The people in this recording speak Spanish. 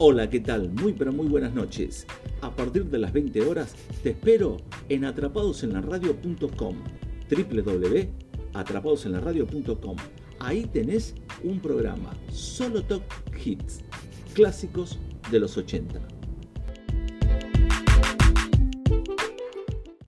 Hola, ¿qué tal? Muy pero muy buenas noches. A partir de las 20 horas te espero en atrapadosenlaradio.com www.atrapadosenlaradio.com Ahí tenés un programa, solo talk hits, clásicos de los 80.